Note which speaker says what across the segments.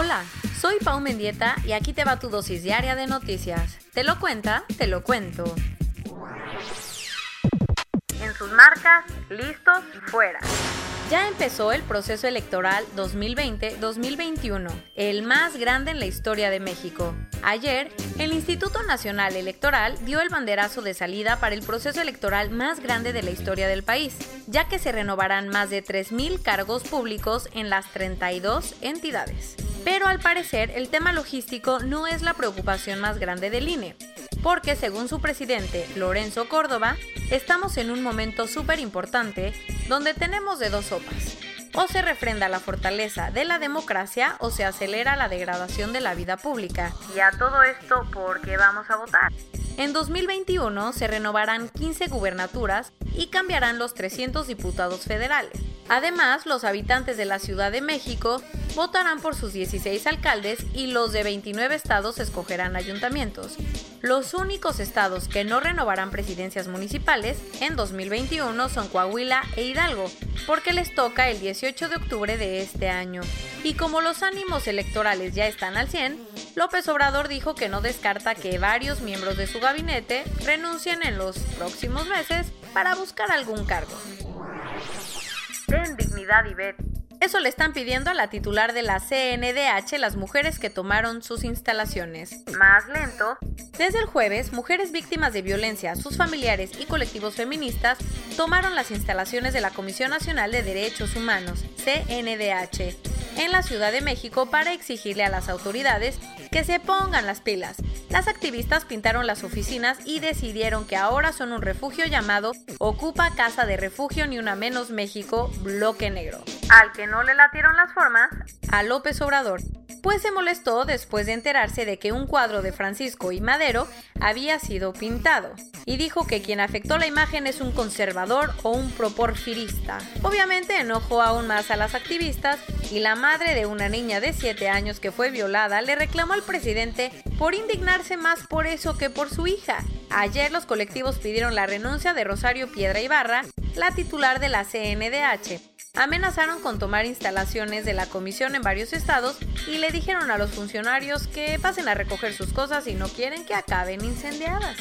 Speaker 1: Hola, soy Pau Mendieta y aquí te va tu dosis diaria de noticias. ¿Te lo cuenta? Te lo cuento. En sus marcas, listos, fuera. Ya empezó el proceso electoral 2020-2021, el más grande en la historia de México. Ayer, el Instituto Nacional Electoral dio el banderazo de salida para el proceso electoral más grande de la historia del país, ya que se renovarán más de 3.000 cargos públicos en las 32 entidades. Pero al parecer, el tema logístico no es la preocupación más grande del INE porque según su presidente, Lorenzo Córdoba, estamos en un momento súper importante donde tenemos de dos sopas. O se refrenda la fortaleza de la democracia o se acelera la degradación de la vida pública. Y a todo esto, ¿por qué vamos a votar? En 2021 se renovarán 15 gubernaturas y cambiarán los 300 diputados federales. Además, los habitantes de la Ciudad de México votarán por sus 16 alcaldes y los de 29 estados escogerán ayuntamientos. Los únicos estados que no renovarán presidencias municipales en 2021 son Coahuila e Hidalgo, porque les toca el 18 de octubre de este año. Y como los ánimos electorales ya están al 100, López Obrador dijo que no descarta que varios miembros de su gabinete renuncien en los próximos meses para buscar algún cargo. Ten dignidad, Ivette. Eso le están pidiendo a la titular de la CNDH las mujeres que tomaron sus instalaciones. Más lento. Desde el jueves, mujeres víctimas de violencia, sus familiares y colectivos feministas tomaron las instalaciones de la Comisión Nacional de Derechos Humanos, CNDH, en la Ciudad de México para exigirle a las autoridades que se pongan las pilas. Las activistas pintaron las oficinas y decidieron que ahora son un refugio llamado Ocupa Casa de Refugio Ni Una Menos México Bloque Negro. Al que no le latieron las formas, a López Obrador, pues se molestó después de enterarse de que un cuadro de Francisco y Madero había sido pintado, y dijo que quien afectó la imagen es un conservador o un proporfirista. Obviamente enojó aún más a las activistas y la madre de una niña de 7 años que fue violada le reclamó al presidente por indignarse más por eso que por su hija. Ayer los colectivos pidieron la renuncia de Rosario Piedra Ibarra, la titular de la CNDH, amenazaron con tomar instalaciones de la comisión en varios estados y le dijeron a los funcionarios que pasen a recoger sus cosas y no quieren que acaben incendiadas.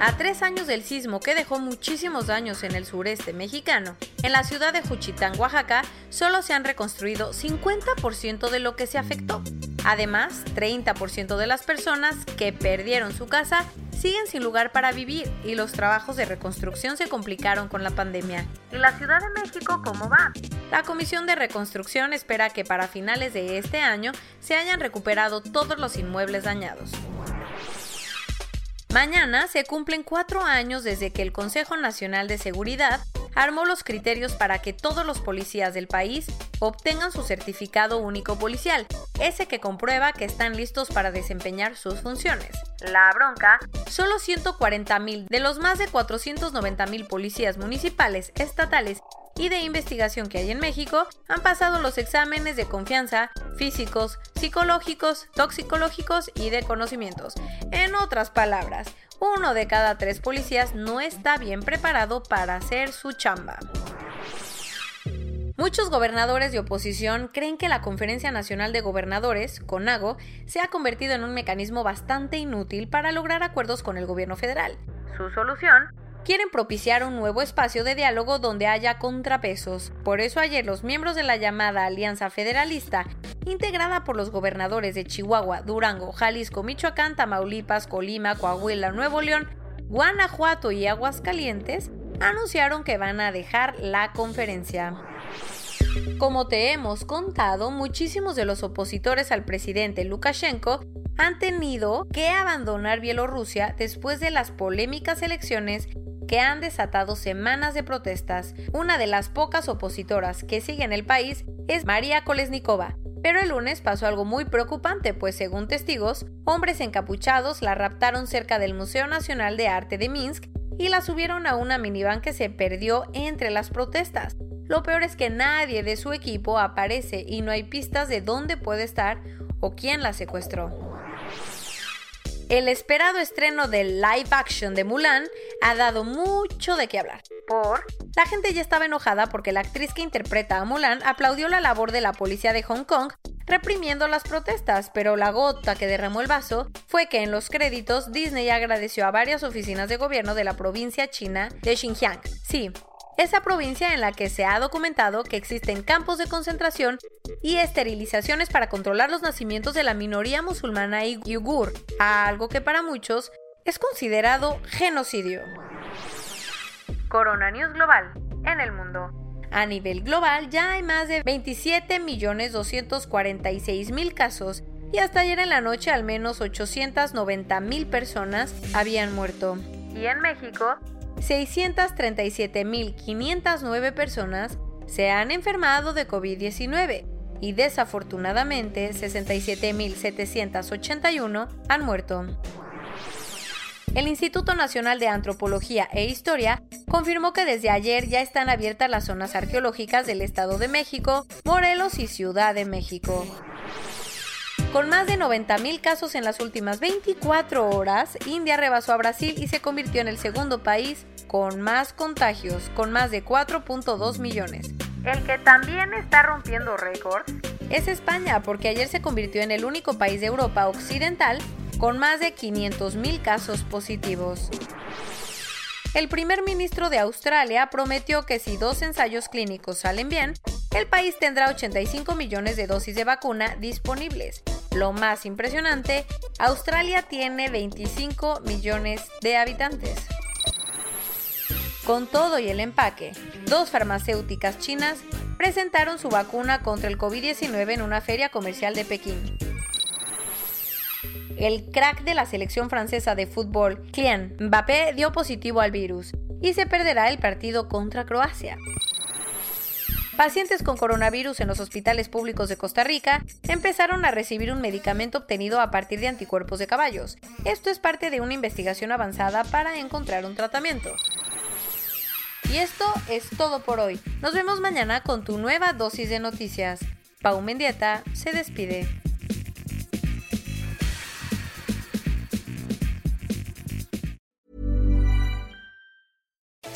Speaker 1: A tres años del sismo que dejó muchísimos daños en el sureste mexicano, en la ciudad de Juchitán, Oaxaca, solo se han reconstruido 50% de lo que se afectó. Además, 30% de las personas que perdieron su casa siguen sin lugar para vivir y los trabajos de reconstrucción se complicaron con la pandemia. ¿Y la Ciudad de México cómo va? La Comisión de Reconstrucción espera que para finales de este año se hayan recuperado todos los inmuebles dañados. Mañana se cumplen cuatro años desde que el Consejo Nacional de Seguridad armó los criterios para que todos los policías del país obtengan su certificado único policial, ese que comprueba que están listos para desempeñar sus funciones. La bronca, solo 140 mil de los más de 490 mil policías municipales, estatales y de investigación que hay en México han pasado los exámenes de confianza físicos, psicológicos, toxicológicos y de conocimientos. En otras palabras, uno de cada tres policías no está bien preparado para hacer su chamba. Muchos gobernadores de oposición creen que la Conferencia Nacional de Gobernadores, CONAGO, se ha convertido en un mecanismo bastante inútil para lograr acuerdos con el gobierno federal. Su solución quieren propiciar un nuevo espacio de diálogo donde haya contrapesos. Por eso ayer los miembros de la llamada Alianza Federalista, integrada por los gobernadores de Chihuahua, Durango, Jalisco, Michoacán, Tamaulipas, Colima, Coahuila, Nuevo León, Guanajuato y Aguascalientes, anunciaron que van a dejar la conferencia. Como te hemos contado, muchísimos de los opositores al presidente Lukashenko han tenido que abandonar Bielorrusia después de las polémicas elecciones que han desatado semanas de protestas. Una de las pocas opositoras que sigue en el país es María Kolesnikova. Pero el lunes pasó algo muy preocupante, pues según testigos, hombres encapuchados la raptaron cerca del Museo Nacional de Arte de Minsk y la subieron a una minivan que se perdió entre las protestas. Lo peor es que nadie de su equipo aparece y no hay pistas de dónde puede estar o quién la secuestró. El esperado estreno del live action de Mulan ha dado mucho de qué hablar. Por la gente ya estaba enojada porque la actriz que interpreta a Mulan aplaudió la labor de la policía de Hong Kong reprimiendo las protestas, pero la gota que derramó el vaso fue que en los créditos Disney agradeció a varias oficinas de gobierno de la provincia china de Xinjiang. Sí, esa provincia en la que se ha documentado que existen campos de concentración y esterilizaciones para controlar los nacimientos de la minoría musulmana y yugur, algo que para muchos es considerado genocidio. Corona News Global en el mundo. A nivel global ya hay más de 27.246.000 casos y hasta ayer en la noche al menos 890.000 personas habían muerto. Y en México 637.509 personas se han enfermado de COVID-19 y desafortunadamente 67.781 han muerto. El Instituto Nacional de Antropología e Historia confirmó que desde ayer ya están abiertas las zonas arqueológicas del Estado de México, Morelos y Ciudad de México. Con más de 90.000 casos en las últimas 24 horas, India rebasó a Brasil y se convirtió en el segundo país con más contagios, con más de 4.2 millones. El que también está rompiendo récords es España, porque ayer se convirtió en el único país de Europa occidental con más de 500.000 casos positivos. El primer ministro de Australia prometió que si dos ensayos clínicos salen bien, el país tendrá 85 millones de dosis de vacuna disponibles. Lo más impresionante, Australia tiene 25 millones de habitantes. Con todo y el empaque, dos farmacéuticas chinas presentaron su vacuna contra el COVID-19 en una feria comercial de Pekín. El crack de la selección francesa de fútbol, Kylian Mbappé, dio positivo al virus y se perderá el partido contra Croacia. Pacientes con coronavirus en los hospitales públicos de Costa Rica empezaron a recibir un medicamento obtenido a partir de anticuerpos de caballos. Esto es parte de una investigación avanzada para encontrar un tratamiento. Y esto es todo por hoy. Nos vemos mañana con tu nueva dosis de noticias. Pau Mendieta se despide.